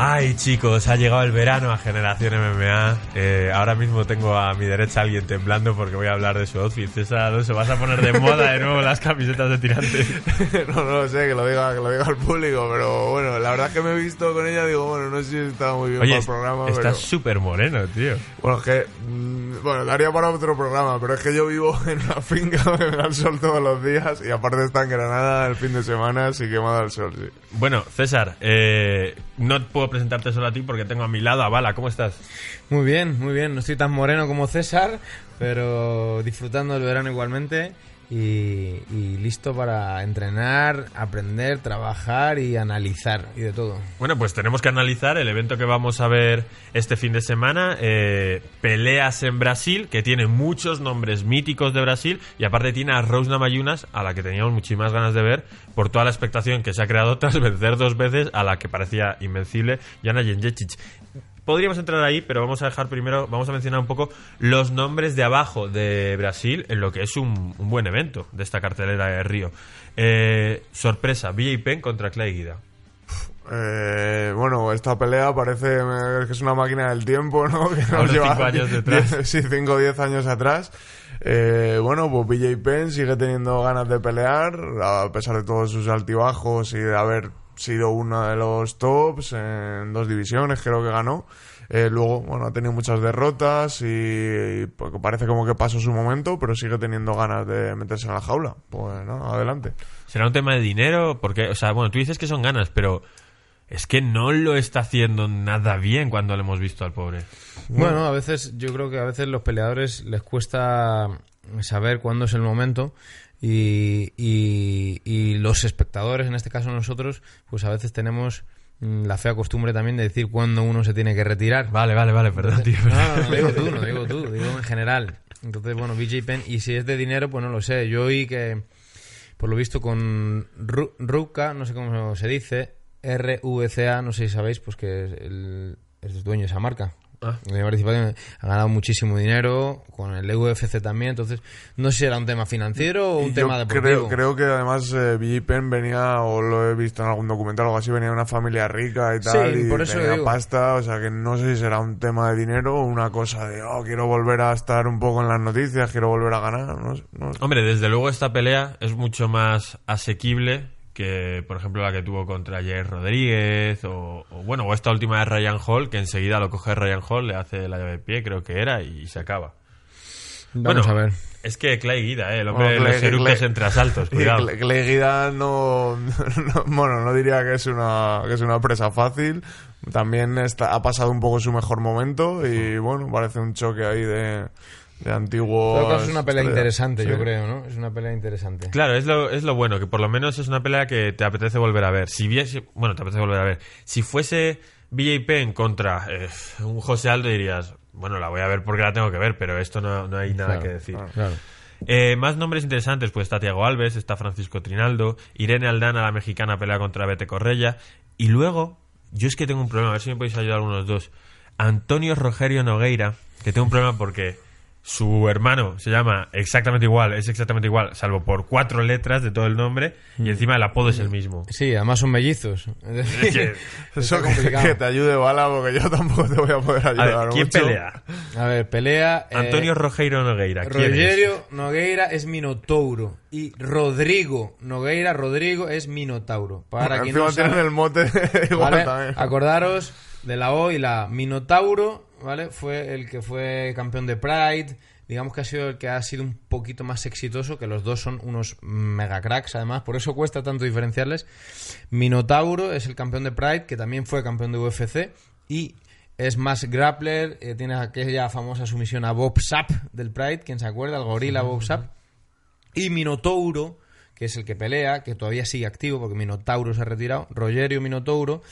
Ay chicos, ha llegado el verano a Generación MMA. Eh, ahora mismo tengo a mi derecha a alguien temblando porque voy a hablar de su outfit. César se vas a poner de moda de nuevo las camisetas de tirante. no, no lo sé, que lo diga, que lo diga al público, pero bueno, la verdad es que me he visto con ella, digo, bueno, no sé si está muy bien Oye, para el programa. estás pero... súper moreno, tío. Bueno, es que, mm, bueno, daría para otro programa, pero es que yo vivo en una finca donde me da el sol todos los días y aparte está en Granada el fin de semana, así que me dado el sol, sí. Bueno, César, eh, no puedo presentarte solo a ti porque tengo a mi lado a Bala. ¿Cómo estás? Muy bien, muy bien. No estoy tan moreno como César, pero disfrutando del verano igualmente y, y listo para entrenar, aprender, trabajar y analizar y de todo. Bueno, pues tenemos que analizar el evento que vamos a ver este fin de semana. eh, peleas en Brasil, que tiene muchos nombres míticos de Brasil. Y aparte tiene a Rose Namajunas, a la que teníamos muchísimas ganas de ver, por toda la expectación que se ha creado tras vencer dos veces a la que parecía invencible, Jana Jędrzejczyk. Podríamos entrar ahí, pero vamos a dejar primero, vamos a mencionar un poco los nombres de abajo de Brasil en lo que es un, un buen evento de esta cartelera de Río. Eh, sorpresa, BJ Penn contra Clay Guida. Eh, bueno, esta pelea parece eh, que es una máquina del tiempo, ¿no? Que Ahora cinco años detrás. diez- sí, 5 o 10 años atrás. Eh, bueno, pues BJ Penn sigue teniendo ganas de pelear, a pesar de todos sus altibajos y de haber sido uno de los tops en dos divisiones, creo que ganó. Eh, luego, bueno, ha tenido muchas derrotas y, y pues, parece como que pasó su momento, pero sigue teniendo ganas de meterse en la jaula. Pues no, adelante. ¿Será un tema de dinero? Porque, o sea, bueno, tú dices que son ganas, pero es que no lo está haciendo nada bien cuando lo hemos visto al pobre. Bueno, a veces yo creo que a veces los peleadores les cuesta saber cuándo es el momento y, y- y los espectadores, en este caso nosotros, pues a veces tenemos mm, la fea costumbre también de decir cuándo uno se tiene que retirar. Vale, vale, vale, perdón, tío. No, no, no, digo tú, no digo tú, digo en general. Entonces, bueno, BJ Penn, y si es de dinero, pues no lo sé. Yo oí que, por lo visto, con Ru- Ruka, no sé cómo se dice, R-U-C-A, no sé si sabéis, pues que es el, es el dueño de esa marca. Ah. De participación, ha ganado muchísimo dinero con el UFC también, entonces no sé si era un tema financiero o un Y tema deportivo. creo, creo que además eh, Penn venía, o lo he visto en algún documental o algo así, venía de una familia rica y Sí, tal, y por eso tenía digo. pasta, o sea que no sé si será un tema de dinero o una cosa de, oh, quiero volver a estar un poco en las noticias, quiero volver a ganar, no sé, no sé. Hombre, desde luego esta pelea es mucho más asequible que, por ejemplo, la que tuvo contra Jair Rodríguez o, o, bueno, o esta última de Ryan Hall, que enseguida lo coge Ryan Hall, le hace la llave de pie, creo que era, y se acaba. Vamos bueno, a ver. Es que Clay Guida, ¿eh? el hombre Bueno, de los eructos entre asaltos, cuidado. Clay Guida no, no- bueno, no diría que es una, que es una presa fácil. También está, ha pasado un poco su mejor momento y bueno, parece un choque ahí de, de antiguos. Es una pelea estrellas. interesante, Sí. yo creo, ¿no? Es una pelea interesante. Claro, es lo, es lo bueno, que por lo menos es una pelea que te apetece volver a ver. Si viese, bueno, te apetece volver a ver. Si fuese BJ Penn contra eh, un José Aldo dirías, bueno, la voy a ver porque la tengo que ver, pero esto no, no hay nada Claro, que decir. Claro. Eh, más nombres interesantes, pues está Tiago Alves, está Francisco Trinaldo, Irene Aldana, la mexicana, pelea contra Bete Correia. Y luego, yo es que tengo un problema, a ver si me podéis ayudar algunos dos. Antonio Rogerio Nogueira, que tengo un problema porque su hermano se llama exactamente igual, es exactamente igual, salvo por cuatro letras de todo el nombre, y encima el apodo es el mismo. Sí, además son mellizos. Es decir, Eso que, complicado. que te ayude bala porque yo tampoco te voy a poder A ayudar ver, ¿quién mucho. pelea? A ver, pelea. eh, Antonio Rogeiro Nogueira. ¿quién es? Rogerio Nogueira es Minotauro. Y Rodrigo Nogueira, Rodrigo es Minotauro. Para quien Encima no sabe, el mote igual ¿vale? también. acordaros de la O y la Minotauro, ¿vale? Fue el que fue campeón de Pride. Digamos que ha sido el que ha sido un poquito más exitoso, que los dos son unos mega cracks, además, por eso cuesta tanto diferenciarles. Minotauro es el campeón de Pride, que también fue campeón de UFC, y es más grappler, eh, tiene aquella famosa sumisión a Bob Sapp del Pride, quien se acuerda, el gorila Bob Sapp. Y Minotauro, que es el que pelea, que todavía sigue activo porque Minotauro se ha retirado, Rogerio Minotauro,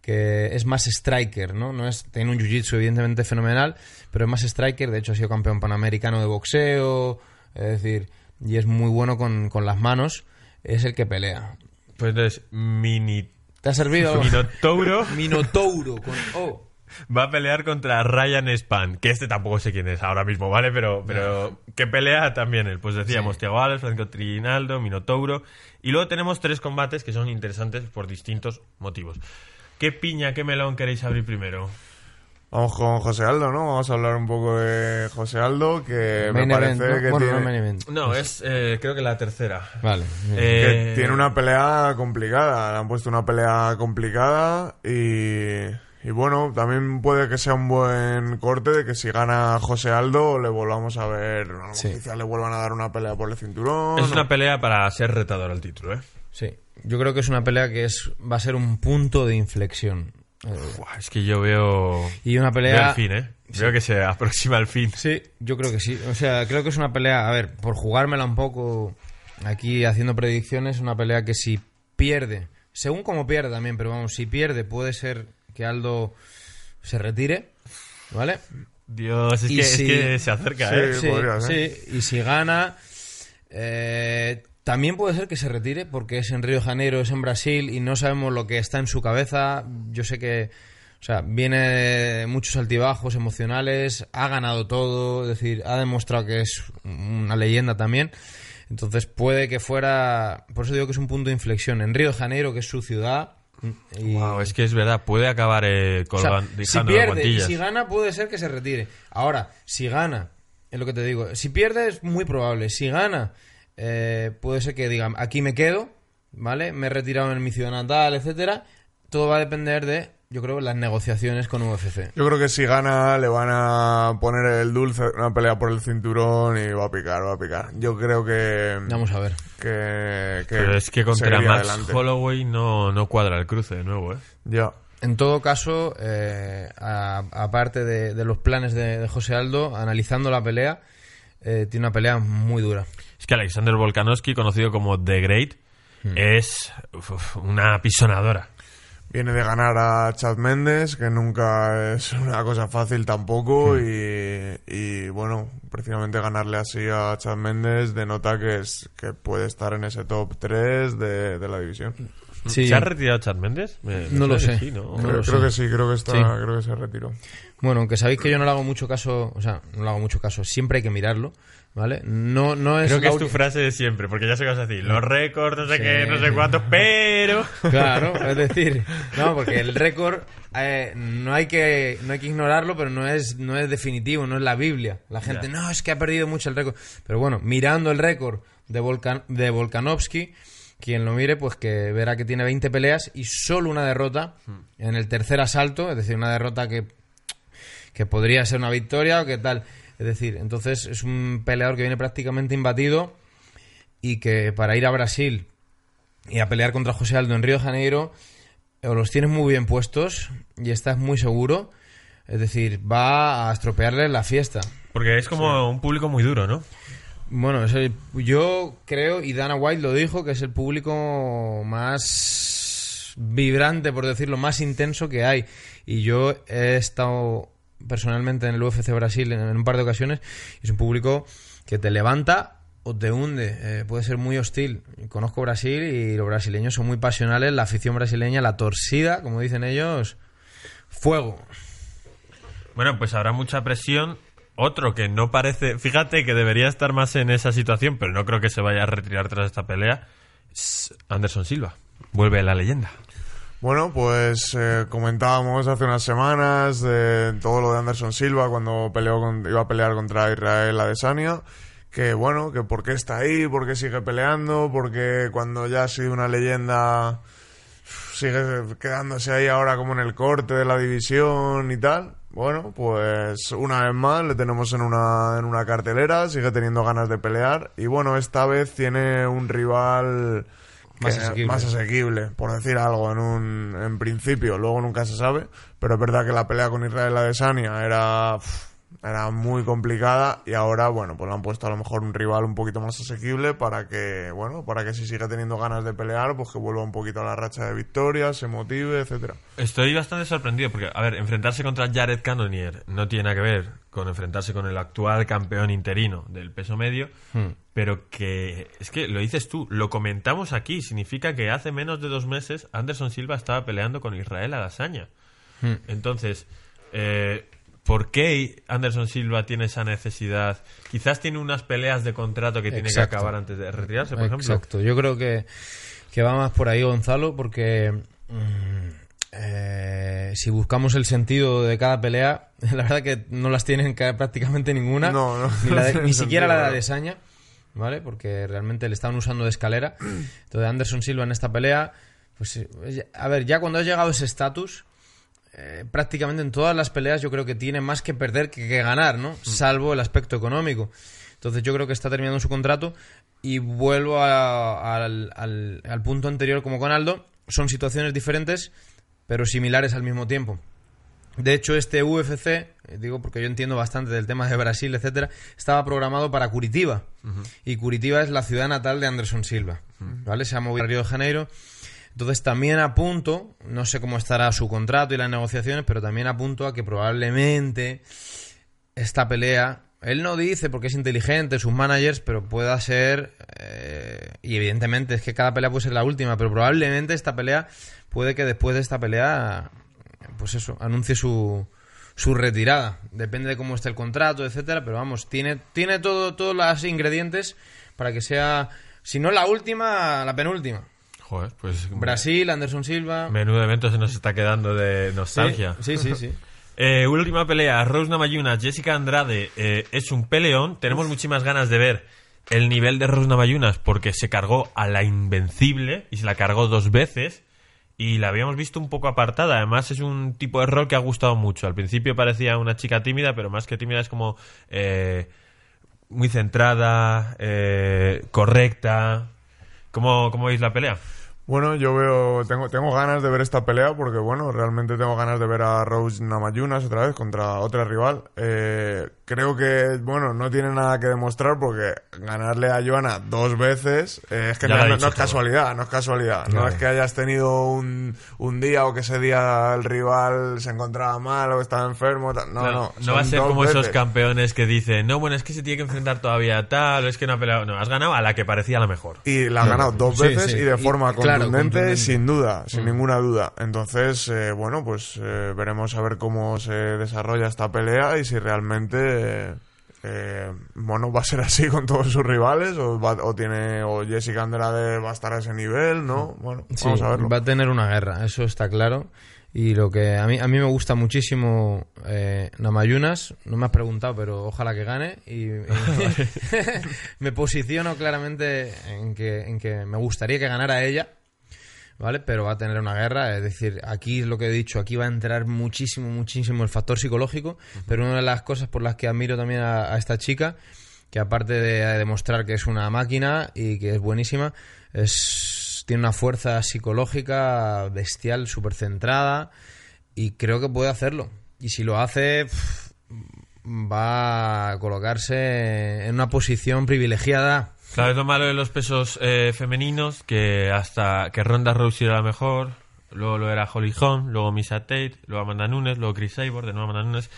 que es más striker, ¿no? no es, tiene un jiu-jitsu evidentemente fenomenal, pero es más striker, de hecho ha sido campeón panamericano de boxeo, es decir, y es muy bueno con, con las manos, es el que pelea. Pues entonces, Mini... ¿Te ha servido? Minotauro Minotauro, con O. va a pelear contra Ryan Span, que este tampoco sé quién es ahora mismo, ¿vale? Pero, pero que pelea también él. Pues decíamos, Thiago Alves, Franco Trinaldo, Minotauro. Y luego tenemos tres combates que son interesantes por distintos motivos. ¿qué piña, qué melón queréis abrir primero? Vamos con José Aldo, ¿no? Vamos a hablar un poco de José Aldo, que me parece event, ¿no? que, Bueno, tiene, no main event. No, es eh, creo que la tercera. Vale. que Eh, tiene una pelea complicada. Le han puesto una pelea complicada y, y bueno, también puede que sea un buen corte de que si gana José Aldo le volvamos a ver, a lo Sí. quizás le vuelvan a dar una pelea por el cinturón. es o- una pelea para ser retador al título, ¿eh? Sí. Yo creo que es una pelea que es va a ser un punto de inflexión. Eh, es que yo veo... y una Veo pelea... el fin, ¿eh? Veo que se aproxima el fin. Sí, yo creo que sí. O sea, creo que es una pelea, a ver, por jugármela un poco aquí haciendo predicciones, una pelea que si pierde, según como pierde también, pero vamos, si pierde puede ser que Aldo se retire, ¿vale? Dios, es, que, si- es que se acerca, Sí. ¿eh? Sí, podría ser. sí, y si gana, eh, también puede ser que se retire porque es en Río de Janeiro, es en Brasil y no sabemos lo que está en su cabeza. Yo sé que, o sea, viene de muchos altibajos emocionales, ha ganado todo, es decir, ha demostrado que es una leyenda también. Entonces puede que fuera, por eso digo que es un punto de inflexión. En Río de Janeiro, que es su ciudad. Y, Wow, es que es verdad, puede acabar eh, o sea, colgan- si pierde y si gana, puede ser que se retire. Ahora, si gana, es lo que te digo. Si pierde, es muy probable. Si gana, eh, puede ser que digan, aquí me quedo, ¿vale? Me he retirado en mi ciudad natal, etcétera. Todo va a depender de, yo creo, las negociaciones con UFC. Yo creo que si gana le van a poner el dulce, una pelea por el cinturón y va a picar, va a picar. Yo creo que... Vamos a ver. que, que Pero es que contra Max adelante. Holloway no, no cuadra el cruce de nuevo, ¿eh? Ya. En todo caso, eh, a- aparte de, de los planes de, de José Aldo, analizando la pelea, eh, tiene una pelea muy dura. Es que Alexander Volkanovski, conocido como The Great, Hmm. es uf, una pisonadora. Viene de ganar a Chad Méndez, que nunca es una cosa fácil tampoco. Hmm. Y, y, bueno, precisamente ganarle así a Chad Méndez denota que, es, que puede estar en ese top 3 de, de la división. Sí. ¿Se ha retirado Chad Méndez? Me- No lo sé. sí, ¿no? No creo, lo creo sé. que sí, creo que está, Sí. creo que se retiró. Bueno, aunque sabéis que yo no le hago mucho caso, o sea, no le hago mucho caso, siempre hay que mirarlo, ¿vale? No, no es Creo que es tu frase de siempre, porque ya sé que vas a decir, los récords, no sé Sí, qué, no sé cuántos, pero... Claro, es decir, no, porque el récord eh, no hay que no hay que ignorarlo, pero no es no es definitivo, no es la Biblia. La gente, no, es que ha perdido mucho el récord. Pero bueno, mirando el récord de Volkan, de Volkanovski, quien lo mire, pues que verá que tiene 20 peleas y solo una derrota en el tercer asalto, es decir, una derrota que que podría ser una victoria o qué tal. Es decir, entonces es un peleador que viene prácticamente imbatido y que para ir a Brasil y a pelear contra José Aldo en Río de Janeiro o los tienes muy bien puestos y estás muy seguro. Es decir, va a estropearle la fiesta. Porque es como un público muy duro, ¿no? Bueno, es el- yo creo, y Dana White lo dijo, que es el público más vibrante, por decirlo, más intenso que hay. Y yo he estado personalmente en el UFC Brasil en, en un par de ocasiones y es un público que te levanta o te hunde. Eh, puede ser muy hostil. Conozco Brasil y los brasileños son muy pasionales. La afición brasileña, la torcida, como dicen ellos, fuego. Bueno, pues habrá mucha presión. Otro que no parece, fíjate que debería estar más en esa situación, pero no creo que se vaya a retirar tras esta pelea, es Anderson Silva. Vuelve la leyenda. Bueno, pues eh, comentábamos hace unas semanas de todo lo de Anderson Silva cuando peleó con- iba a pelear contra Israel Adesanya. Que bueno, que por qué está ahí, por qué sigue peleando, porque cuando ya ha sido una leyenda sigue quedándose ahí ahora como en el corte de la división y tal. Bueno, pues una vez más le tenemos en una, en una cartelera, sigue teniendo ganas de pelear y bueno, esta vez tiene un rival Más asequible. más asequible, por decir algo en un en principio, luego nunca se sabe, pero es verdad que la pelea con Israel Adesanya era era muy complicada y ahora bueno, pues le han puesto a lo mejor un rival un poquito más asequible para que, bueno, para que si sigue teniendo ganas de pelear, pues que vuelva un poquito a la racha de victorias, se motive, etcétera. Estoy bastante sorprendido porque, a ver, enfrentarse contra Jared Cannonier no tiene nada que ver con enfrentarse con el actual campeón interino del peso medio, pero que es que lo dices tú, lo comentamos aquí, significa que hace menos de dos meses Anderson Silva estaba peleando con Israel Adesanya. Entonces, eh, ¿por qué Anderson Silva tiene esa necesidad? Quizás tiene unas peleas de contrato que tiene Exacto. que acabar antes de retirarse, por ejemplo. Exacto, yo creo que, que va más por ahí Gonzalo porque mm, eh, si buscamos el sentido de cada pelea, la verdad que no las tienen ca- prácticamente ninguna. No, no, ni, no la de- tienen ni siquiera la de Adesanya, ¿vale? Porque realmente le estaban usando de escalera. Entonces, Anderson Silva en esta pelea, pues, eh, a ver, ya cuando ha llegado ese estatus, eh, prácticamente en todas las peleas yo creo que tiene más que perder que, que ganar, ¿no? Salvo el aspecto económico. Entonces yo creo que está terminando su contrato y vuelvo a- al, al- al punto anterior como con Aldo. Son situaciones diferentes, pero similares al mismo tiempo. De hecho, este UFC, eh, digo porque yo entiendo bastante del tema de Brasil, etcétera, estaba programado para Curitiba. Y Curitiba es la ciudad natal de Anderson Silva. ¿Vale? Se ha movido a Río de Janeiro. Entonces también apunto, no sé cómo estará su contrato y las negociaciones, pero también apunto a que probablemente esta pelea, él no dice porque es inteligente, sus managers, pero pueda ser, eh, y evidentemente es que cada pelea puede ser la última, pero probablemente esta pelea puede que después de esta pelea, pues eso, anuncie su, su retirada. Depende de cómo esté el contrato, etcétera, pero vamos, tiene, tiene todo, todos los ingredientes para que sea, si no la última, la penúltima. Joder, pues Brasil, Anderson Silva. menudo evento se nos está quedando de nostalgia. Sí, sí, sí. sí. Eh, última pelea, Rose Namajunas, Jessica Andrade, eh, es un peleón. Tenemos muchísimas ganas de ver el nivel de Rose Namajunas porque se cargó a la Invencible y se la cargó dos veces y la habíamos visto un poco apartada. Además es un tipo de rol que ha gustado mucho. Al principio parecía una chica tímida, pero más que tímida es como eh, muy centrada, eh, correcta. ¿Cómo, ¿Cómo veis la pelea? Bueno, yo veo, tengo, tengo ganas de ver esta pelea porque, bueno, realmente tengo ganas de ver a Rose Namajunas otra vez contra otra rival. Eh, creo que, bueno, no tiene nada que demostrar porque ganarle a Joana dos veces eh, es que no, es casualidad, no es casualidad. No es que hayas tenido un, un día o que ese día el rival se encontraba mal o estaba enfermo. tal. No, no. no va a ser como esos campeones que dicen, no, bueno, es que se tiene que enfrentar todavía a tal, o es que no ha peleado. No, has ganado a la que parecía la mejor. Y la ha ganado dos Sí, veces sí. y de Y, forma claro, contundente, contundente. sin duda, sin Mm. ninguna duda. Entonces, eh, bueno, pues eh, veremos a ver cómo se desarrolla esta pelea y si realmente, eh, bueno, va a ser así con todos sus rivales o, va- o tiene o Jessica Andrade va a estar a ese nivel, ¿no? Bueno, Sí, vamos a verlo. va a tener una guerra, eso está claro. Y lo que a mí, a mí me gusta muchísimo eh, Namayunas, no me has preguntado, pero ojalá que gane. Y, y- me posiciono claramente en que, en que me gustaría que ganara ella, ¿vale? Pero va a tener una guerra, es decir, aquí es lo que he dicho, aquí va a entrar muchísimo, muchísimo el factor psicológico, pero una de las cosas por las que admiro también a, a esta chica, que aparte de demostrar que es una máquina y que es buenísima, es, tiene una fuerza psicológica bestial, súper centrada, y creo que puede hacerlo. Y si lo hace, pf, va a colocarse en una posición privilegiada. Claro, es lo malo de los pesos eh, femeninos, que hasta que Ronda Rousey era la mejor, luego lo era Holly Holm, luego Misa Tate, luego Amanda Nunes, luego Chris Sabor, de nuevo Amanda Nunes.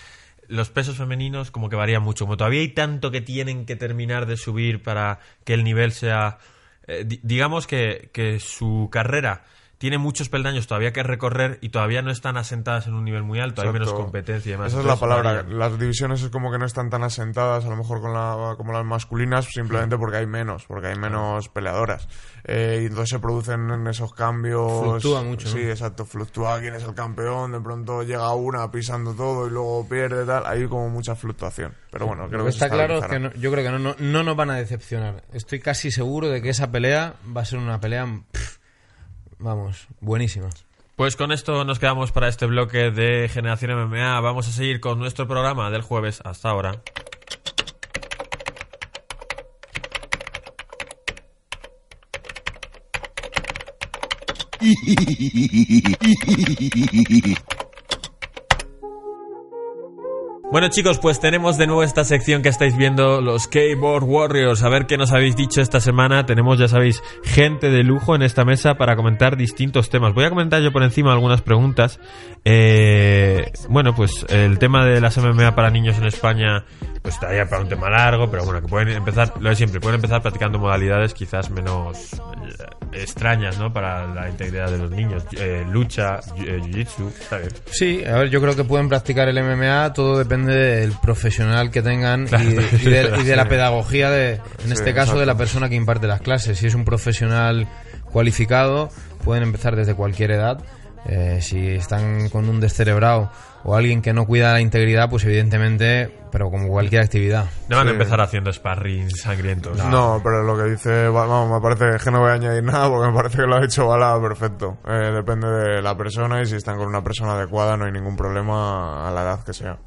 Los pesos femeninos como que varían mucho. Como todavía hay tanto que tienen que terminar de subir para que el nivel sea... eh, di- digamos que, que su carrera tiene muchos peldaños todavía que recorrer y todavía no están asentadas en un nivel muy alto, hay menos competencia y demás. Esa es la palabra. Las divisiones es como que no están tan asentadas, a lo mejor con la, como las masculinas, simplemente porque hay menos, porque hay menos peleadoras. Eh, y entonces se producen en esos cambios. Fluctúa mucho, Sí, ¿no? exacto. Fluctúa quién es el campeón, de pronto llega una pisando todo y luego pierde, tal. Hay como mucha fluctuación. Pero bueno, creo Lo que está claro es que no- yo creo que no, no, no nos van a decepcionar. Estoy casi seguro de que esa pelea va a ser una pelea, pff, vamos, buenísima. Pues con esto nos quedamos para este bloque de Generación MMA. Vamos a seguir con nuestro programa del jueves hasta ahora. Bueno chicos, pues tenemos de nuevo esta sección que estáis viendo, los Keyboard Warriors. A ver qué nos habéis dicho esta semana. Tenemos, ya sabéis, gente de lujo en esta mesa para comentar distintos temas. Voy a comentar yo por encima algunas preguntas. Eh, bueno, pues el tema de las MMA para niños en España, pues estaría para un tema largo, pero bueno, que pueden empezar, lo de siempre, pueden empezar practicando modalidades quizás menos eh, extrañas, ¿no? Para la integridad de los niños. Eh, lucha, eh, jiu-jitsu, está bien. Sí, a ver, yo creo que pueden practicar el MMA, todo depende del profesional que tengan Claro, y, y de, y de la pedagogía, de, en este caso, exacto. de la persona que imparte las clases. Si es un profesional cualificado, pueden empezar desde cualquier edad, Eh, si están con un descerebrado o alguien que no cuida la integridad, pues evidentemente, pero como cualquier actividad. No van a empezar haciendo sparring sangrientos. No, pero lo que dice, vamos, me parece que no voy a añadir nada porque me parece que lo ha hecho Bala perfecto. Eh, depende de la persona y si están con una persona adecuada no hay ningún problema a la edad que sea.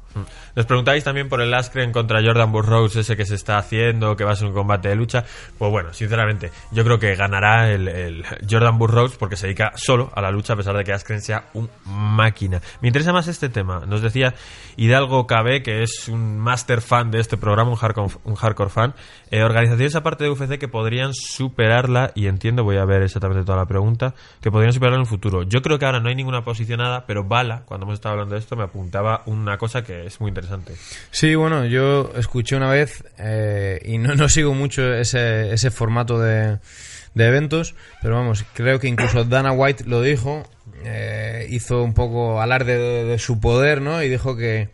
Nos preguntáis también por el Askren contra Jordan Burroughs, ese que se está haciendo, que va a ser un combate de lucha. Pues bueno, sinceramente, yo creo que ganará el, el Jordan Burroughs porque se dedica solo a la lucha, a pesar de que Askren sea un máquina. Me interesa más este tema. Nos decía Hidalgo KB, que es un master fan de este programa, un hardcore, un hardcore fan, eh, organizaciones aparte de UFC que podrían superarla, y entiendo, voy a ver exactamente toda la pregunta, que podrían superarla en el futuro. Yo creo que ahora no hay ninguna posicionada, pero Bala, cuando hemos estado hablando de esto, me apuntaba una cosa que es muy interesante. Sí, bueno, yo escuché una vez eh, y no, no sigo mucho ese, ese formato de, de eventos, pero vamos, creo que incluso Dana White lo dijo, eh, hizo un poco alarde de, de su poder, ¿no? Y dijo que,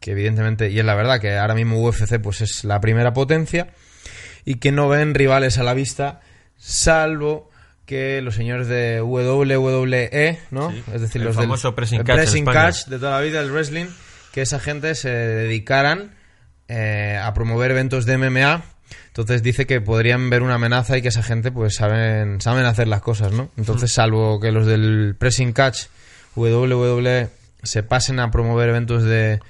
que evidentemente, y es la verdad, que ahora mismo UFC pues es la primera potencia y que no ven rivales a la vista, salvo que los señores de WWE, ¿no? Sí, Es decir, el los del pressing catch de toda la vida, el wrestling, que esa gente se dedicaran eh, a promover eventos de MMA. Entonces dice que podrían ver una amenaza y que esa gente pues saben, saben hacer las cosas, ¿no? Entonces, salvo que los del pressing catch WWE se pasen a promover eventos de,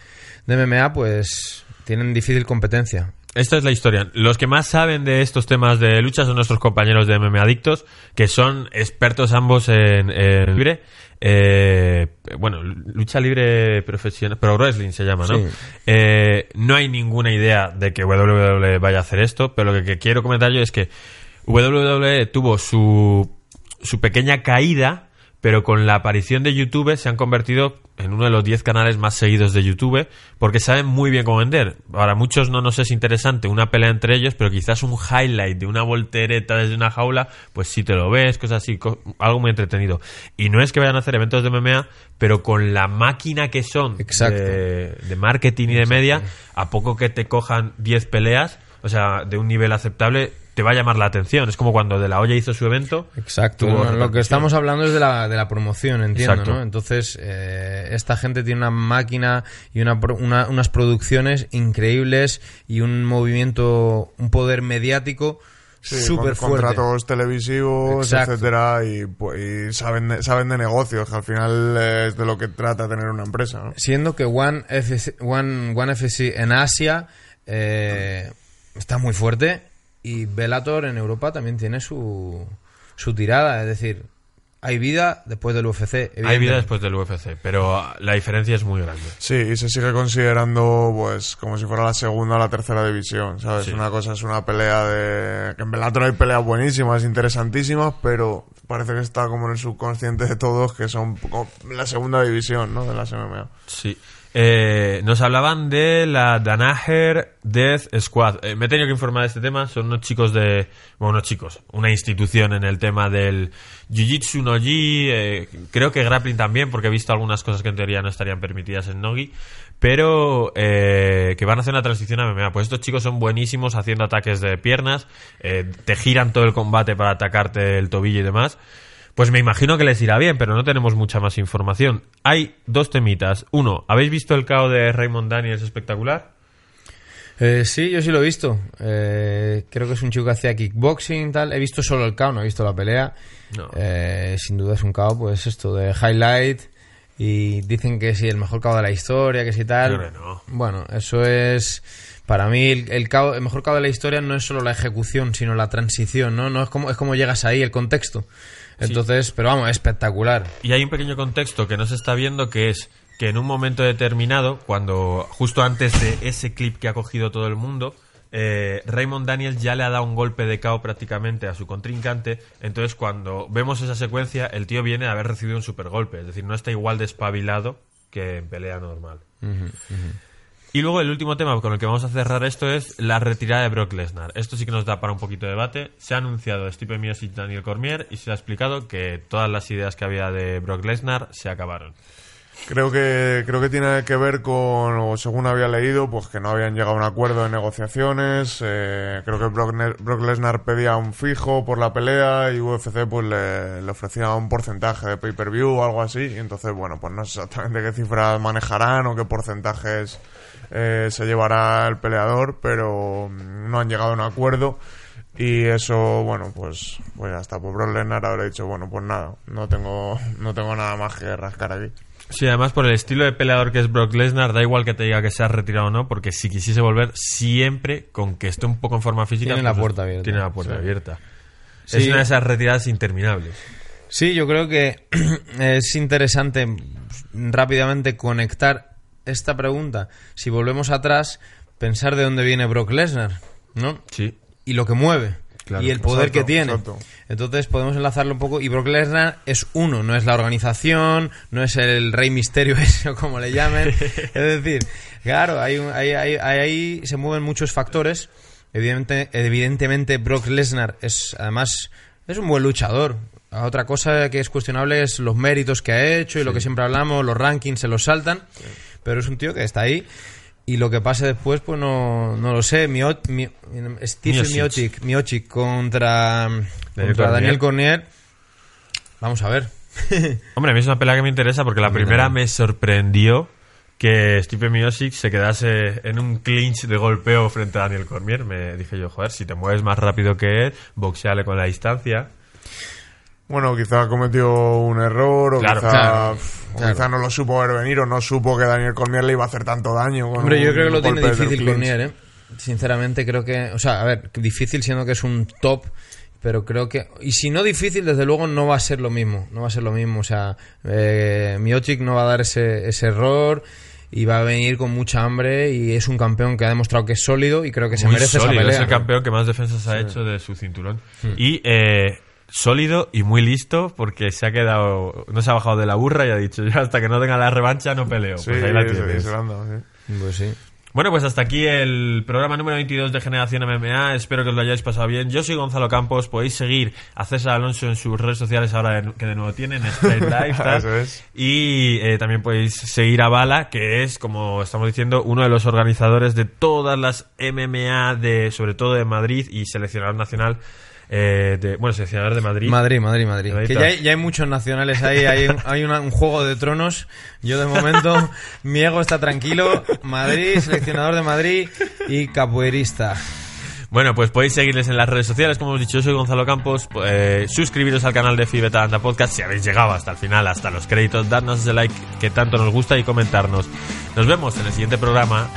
de MMA, pues tienen difícil competencia. Esta es la historia. Los que más saben de estos temas de lucha son nuestros compañeros de MMA Adictos, que son expertos ambos en, en libre. eh, bueno, lucha libre profesional, pro wrestling se llama, ¿no? Sí. Eh, no hay ninguna idea de que WWE vaya a hacer esto, pero lo que, que quiero comentar yo es que WWE tuvo su, su pequeña caída, pero con la aparición de YouTube se han convertido en uno de los 10 canales más seguidos de YouTube, porque saben muy bien cómo vender. Para muchos no nos es interesante una pelea entre ellos, pero quizás un highlight de una voltereta desde una jaula, pues si te lo ves, cosas así, co- algo muy entretenido. Y no es que vayan a hacer eventos de MMA, pero con la máquina que son de, de marketing y de media, a poco que te cojan 10 peleas, o sea, de un nivel aceptable, te va a llamar la atención. Es como cuando De La Hoya hizo su evento. Exacto. Lo que estamos hablando es de la, de la promoción, entiendo, Exacto. ¿no? Entonces, eh, esta gente tiene una máquina y una, pro- una- unas producciones increíbles y un movimiento, un poder mediático Sí, súper con fuerte. contratos televisivos, Exacto. etcétera, y, pues, y saben, de, saben de negocios, que al final es de lo que trata tener una empresa, ¿no? Siendo que One FC, One, One FC en Asia eh, está muy fuerte y Bellator en Europa también tiene su, su tirada. Es decir, hay vida después del UFC. Hay vida después del UFC, pero la diferencia es muy grande. Sí, y se sigue considerando, pues, como si fuera la segunda o la tercera división, ¿sabes? Sí. Una cosa es una pelea de... que en Bellator hay peleas buenísimas, interesantísimas, pero parece que está como en el subconsciente de todos que son como la segunda división, ¿no? De las MMA. Sí. Eh, nos hablaban de la Danaher Death Squad. Eh, me he tenido que informar de este tema. Son unos chicos de. Bueno, unos chicos. Una institución en el tema del Jiu-Jitsu Nogi. eh, creo que grappling también, porque he visto algunas cosas que en teoría no estarían permitidas en Nogi. Pero eh, que van a hacer una transición a MMA. Pues estos chicos son buenísimos haciendo ataques de piernas. eh, te giran todo el combate para atacarte el tobillo y demás. Pues me imagino que les irá bien, pero no tenemos mucha más información. Hay dos temitas. Uno, ¿habéis visto el KO de Raymond Daniels espectacular? Eh, sí, yo sí lo he visto. Eh, creo que es un chico que hacía kickboxing y tal. He visto solo el KO, no he visto la pelea. No. Eh, sin duda es un KO, pues esto de highlight. Y dicen que sí, el mejor KO de la historia, que sí tal. No. Bueno, eso es. Para mí, el, el, el mejor KO de la historia no es solo la ejecución, sino la transición, ¿no? no es, como, es como llegas ahí, el contexto. Entonces, pero vamos, espectacular. Y hay un pequeño contexto que no se está viendo que es que en un momento determinado, cuando justo antes de ese clip que ha cogido todo el mundo, eh, Raymond Daniels ya le ha dado un golpe de KO prácticamente a su contrincante. Entonces, cuando vemos esa secuencia, el tío viene a haber recibido un super golpe. Es decir, no está igual despabilado que en pelea normal. Y luego el último tema con el que vamos a cerrar esto es la retirada de Brock Lesnar. Esto sí que nos da para un poquito de debate. Se ha anunciado Stipe Miocic y Daniel Cormier y se ha explicado que todas las ideas que había de Brock Lesnar se acabaron. Creo que, creo que tiene que ver con, o según había leído, pues que no habían llegado a un acuerdo de negociaciones. eh, creo que Brock Lesnar pedía un fijo por la pelea y UFC pues le, le ofrecía un porcentaje de pay-per-view o algo así. Y entonces, bueno, pues no sé exactamente qué cifras manejarán o qué porcentajes eh, se llevará el peleador, pero mm, no han llegado a un acuerdo. Y eso, bueno, pues, pues ya está. Pues Brock Lesnar habrá dicho, bueno, pues nada, no tengo, no tengo nada más que rascar aquí. Sí, además por el estilo de peleador que es Brock Lesnar, da igual que te diga que se ha retirado o no, porque si quisiese volver, siempre con que esté un poco en forma física... Tiene la pues, puerta abierta. Tiene la puerta abierta. Sí. Es una de esas retiradas interminables. Sí, yo creo que es interesante mm, rápidamente conectar esta pregunta. Si volvemos atrás, pensar de dónde viene Brock Lesnar, ¿no? Sí. Y lo que mueve. Claro, y el poder exacto, que tiene. exacto. Entonces podemos enlazarlo un poco. Y Brock Lesnar es uno, no es la organización, no es el Rey Misterio, ese o como le llamen. es decir, claro, hay un- hay- hay- ahí se mueven muchos factores. Evidente- evidentemente, Brock Lesnar es, además, es un buen luchador. Otra cosa que es cuestionable es los méritos que ha hecho y lo que siempre hablamos, los rankings se los saltan. Pero es un tío que está ahí. Y lo que pase después, pues no, no lo sé. Mio, Mi- Steve Miocic. Miocic, contra, contra Cormier. Daniel Cornier. Vamos a ver. Hombre, a mí es una pelea que me interesa porque la primera me sorprendió que Stipe Miocic se quedase en un clinch de golpeo frente a Daniel Cormier. Me dije yo, joder, si te mueves más rápido que él, boxeale con la distancia. Bueno, quizá cometió un error o Claro, quizá, claro, o claro. quizá no lo supo ver venir o no supo que Daniel Cormier le iba a hacer tanto daño. con Hombre, yo creo que lo tiene difícil. Cornier, ¿eh? Sinceramente, creo que. O sea, a ver, difícil siendo que es un top. Pero creo que. Y si no difícil, desde luego no va a ser lo mismo. No va a ser lo mismo. O sea, eh, Miocic no va a dar ese, ese error. Y va a venir con mucha hambre. Y es un campeón que ha demostrado que es sólido. Y creo que se Muy merece sólido, esa pelea. es el campeón que más defensas ha hecho de su cinturón. Y eh, sólido y muy listo porque se ha quedado, no se ha bajado de la burra y ha dicho, yo hasta que no tenga la revancha no peleo. Sí, pues ahí la tienes. eso anda, sí. Pues sí. Bueno, pues hasta aquí el programa número 22 de Generación MMA. Espero que os lo hayáis pasado bien. Yo soy Gonzalo Campos. Podéis seguir a César Alonso en sus redes sociales ahora de- que de nuevo tienen, Straight Lifestyle. Eso es. Y eh, también podéis seguir a Bala, que es, como estamos diciendo, uno de los organizadores de todas las MMA, de, sobre todo de Madrid y seleccionador nacional. Eh, de, bueno, seleccionador de Madrid. Madrid, Madrid, Madrid. Que ya hay, ya hay muchos nacionales ahí, hay, un- hay una- un juego de tronos. Yo de momento, mi ego está tranquilo. Madrid, seleccionador de Madrid y capoeirista. Bueno, pues podéis seguirles en las redes sociales, como hemos dicho, yo soy Gonzalo Campos, eh, suscribiros al canal de Fibeta Anda Podcast si habéis llegado hasta el final, hasta los créditos, darnos ese like que tanto nos gusta y comentarnos. Nos vemos en el siguiente programa.